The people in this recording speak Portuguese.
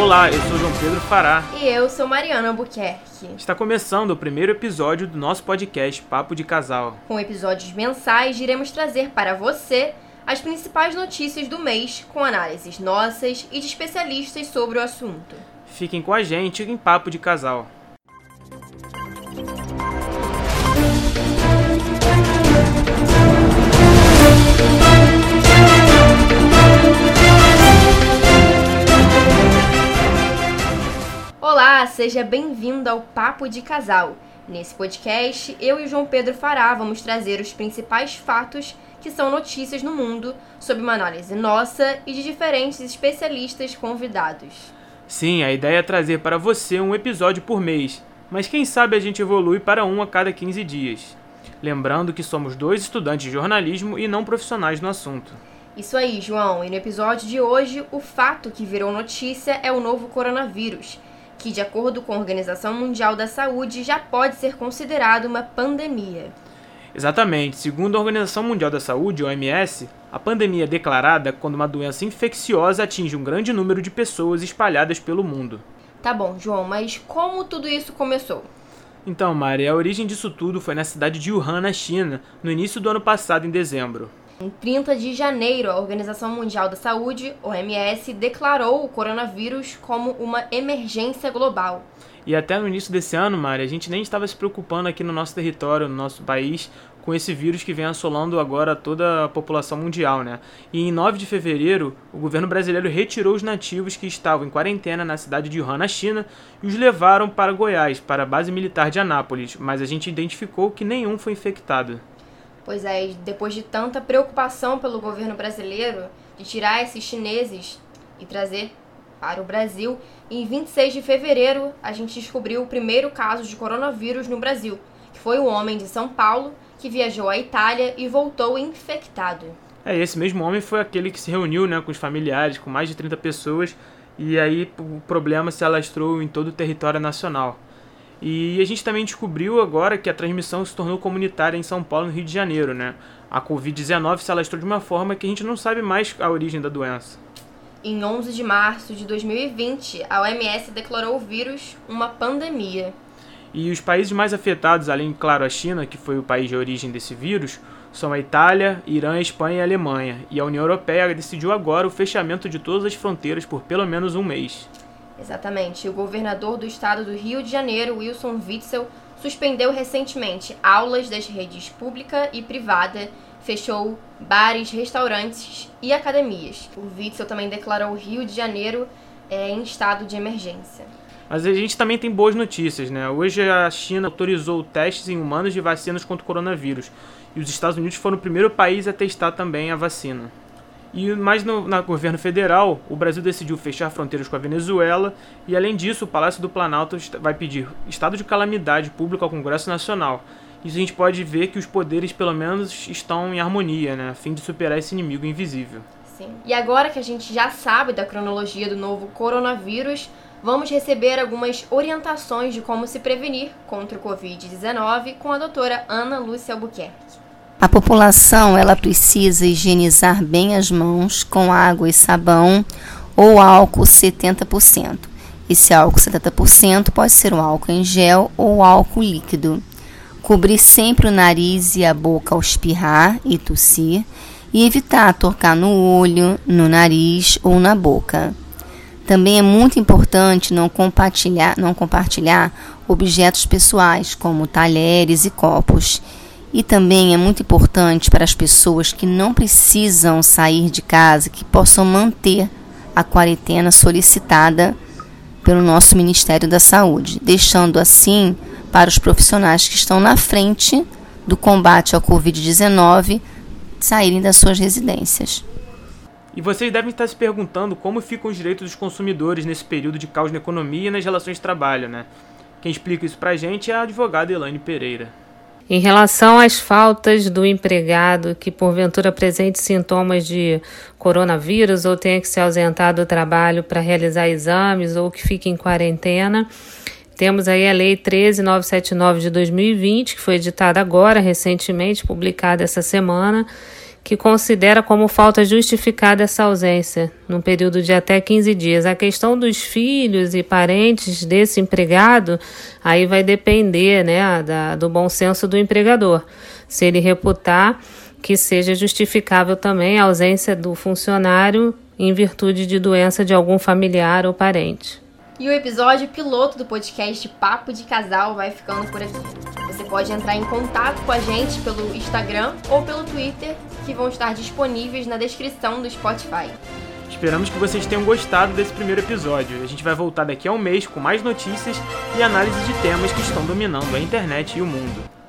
Olá, eu sou João Pedro Fará. E eu sou Mariana Albuquerque. Está começando o primeiro episódio do nosso podcast Papo de Casal. Com episódios mensais, iremos trazer para você as principais notícias do mês, com análises nossas e de especialistas sobre o assunto. Fiquem com a gente em Papo de Casal. Olá, seja bem-vindo ao Papo de Casal. Nesse podcast, eu e o João Pedro Fará vamos trazer os principais fatos que são notícias no mundo, sob uma análise nossa e de diferentes especialistas convidados. Sim, a ideia é trazer para você um episódio por mês, mas quem sabe a gente evolui para um a cada 15 dias. Lembrando que somos dois estudantes de jornalismo e não profissionais no assunto. Isso aí, João, e no episódio de hoje, o fato que virou notícia é o novo coronavírus que, de acordo com a Organização Mundial da Saúde, já pode ser considerado uma pandemia. Exatamente. Segundo a Organização Mundial da Saúde, OMS, a pandemia é declarada quando uma doença infecciosa atinge um grande número de pessoas espalhadas pelo mundo. Tá bom, João, mas como tudo isso começou? Então, Mari, a origem disso tudo foi na cidade de Wuhan, na China, no início do ano passado, em dezembro. Em 30 de janeiro, a Organização Mundial da Saúde, OMS, declarou o coronavírus como uma emergência global. E até no início desse ano, Mari, a gente nem estava se preocupando aqui no nosso território, no nosso país, com esse vírus que vem assolando agora toda a população mundial, né? E em 9 de fevereiro, o governo brasileiro retirou os nativos que estavam em quarentena na cidade de Wuhan, na China, e os levaram para Goiás, para a base militar de Anápolis, mas a gente identificou que nenhum foi infectado. Pois é, depois de tanta preocupação pelo governo brasileiro de tirar esses chineses e trazer para o Brasil, em 26 de fevereiro a gente descobriu o primeiro caso de coronavírus no Brasil, que foi o homem de São Paulo que viajou à Itália e voltou infectado. É, esse mesmo homem foi aquele que se reuniu né, com os familiares, com mais de 30 pessoas, e aí o problema se alastrou em todo o território nacional. E a gente também descobriu agora que a transmissão se tornou comunitária em São Paulo, no Rio de Janeiro, né? A Covid-19 se alastrou de uma forma que a gente não sabe mais a origem da doença. Em 11 de março de 2020, a OMS declarou o vírus uma pandemia. E os países mais afetados, além, claro, a China, que foi o país de origem desse vírus, são a Itália, Irã, Espanha e Alemanha. E a União Europeia decidiu agora o fechamento de todas as fronteiras por pelo menos um mês. Exatamente. O governador do estado do Rio de Janeiro, Wilson Witzel, suspendeu recentemente aulas das redes pública e privada, fechou bares, restaurantes e academias. O Witzel também declarou o Rio de Janeiro é, em estado de emergência. Mas a gente também tem boas notícias, né? Hoje a China autorizou testes em humanos de vacinas contra o coronavírus. E os Estados Unidos foram o primeiro país a testar também a vacina. E mais no governo federal, o Brasil decidiu fechar fronteiras com a Venezuela e além disso, o Palácio do Planalto vai pedir estado de calamidade público ao Congresso Nacional. Isso a gente pode ver que os poderes pelo menos estão em harmonia, né, a fim de superar esse inimigo invisível. Sim. E agora que a gente já sabe da cronologia do novo coronavírus, vamos receber algumas orientações de como se prevenir contra o COVID-19 com a doutora Ana Lúcia Albuquerque. A população ela precisa higienizar bem as mãos com água e sabão ou álcool 70%. Esse álcool 70% pode ser um álcool em gel ou álcool líquido. Cobrir sempre o nariz e a boca ao espirrar e tossir e evitar tocar no olho, no nariz ou na boca. Também é muito importante não compartilhar, não compartilhar objetos pessoais como talheres e copos e também é muito importante para as pessoas que não precisam sair de casa, que possam manter a quarentena solicitada pelo nosso Ministério da Saúde, deixando assim para os profissionais que estão na frente do combate ao Covid-19 saírem das suas residências. E vocês devem estar se perguntando como ficam os direitos dos consumidores nesse período de caos na economia e nas relações de trabalho, né? Quem explica isso pra gente é a advogada Elaine Pereira. Em relação às faltas do empregado que porventura apresente sintomas de coronavírus ou tenha que se ausentar do trabalho para realizar exames ou que fique em quarentena, temos aí a Lei 13979 de 2020, que foi editada agora, recentemente, publicada essa semana, que considera como falta justificada essa ausência, num período de até 15 dias. A questão dos filhos e parentes desse empregado, aí vai depender né, da, do bom senso do empregador. Se ele reputar que seja justificável também a ausência do funcionário em virtude de doença de algum familiar ou parente. E o episódio piloto do podcast Papo de Casal vai ficando por aqui. Você pode entrar em contato com a gente pelo Instagram ou pelo Twitter, que vão estar disponíveis na descrição do Spotify. Esperamos que vocês tenham gostado desse primeiro episódio. A gente vai voltar daqui a um mês com mais notícias e análise de temas que estão dominando a internet e o mundo.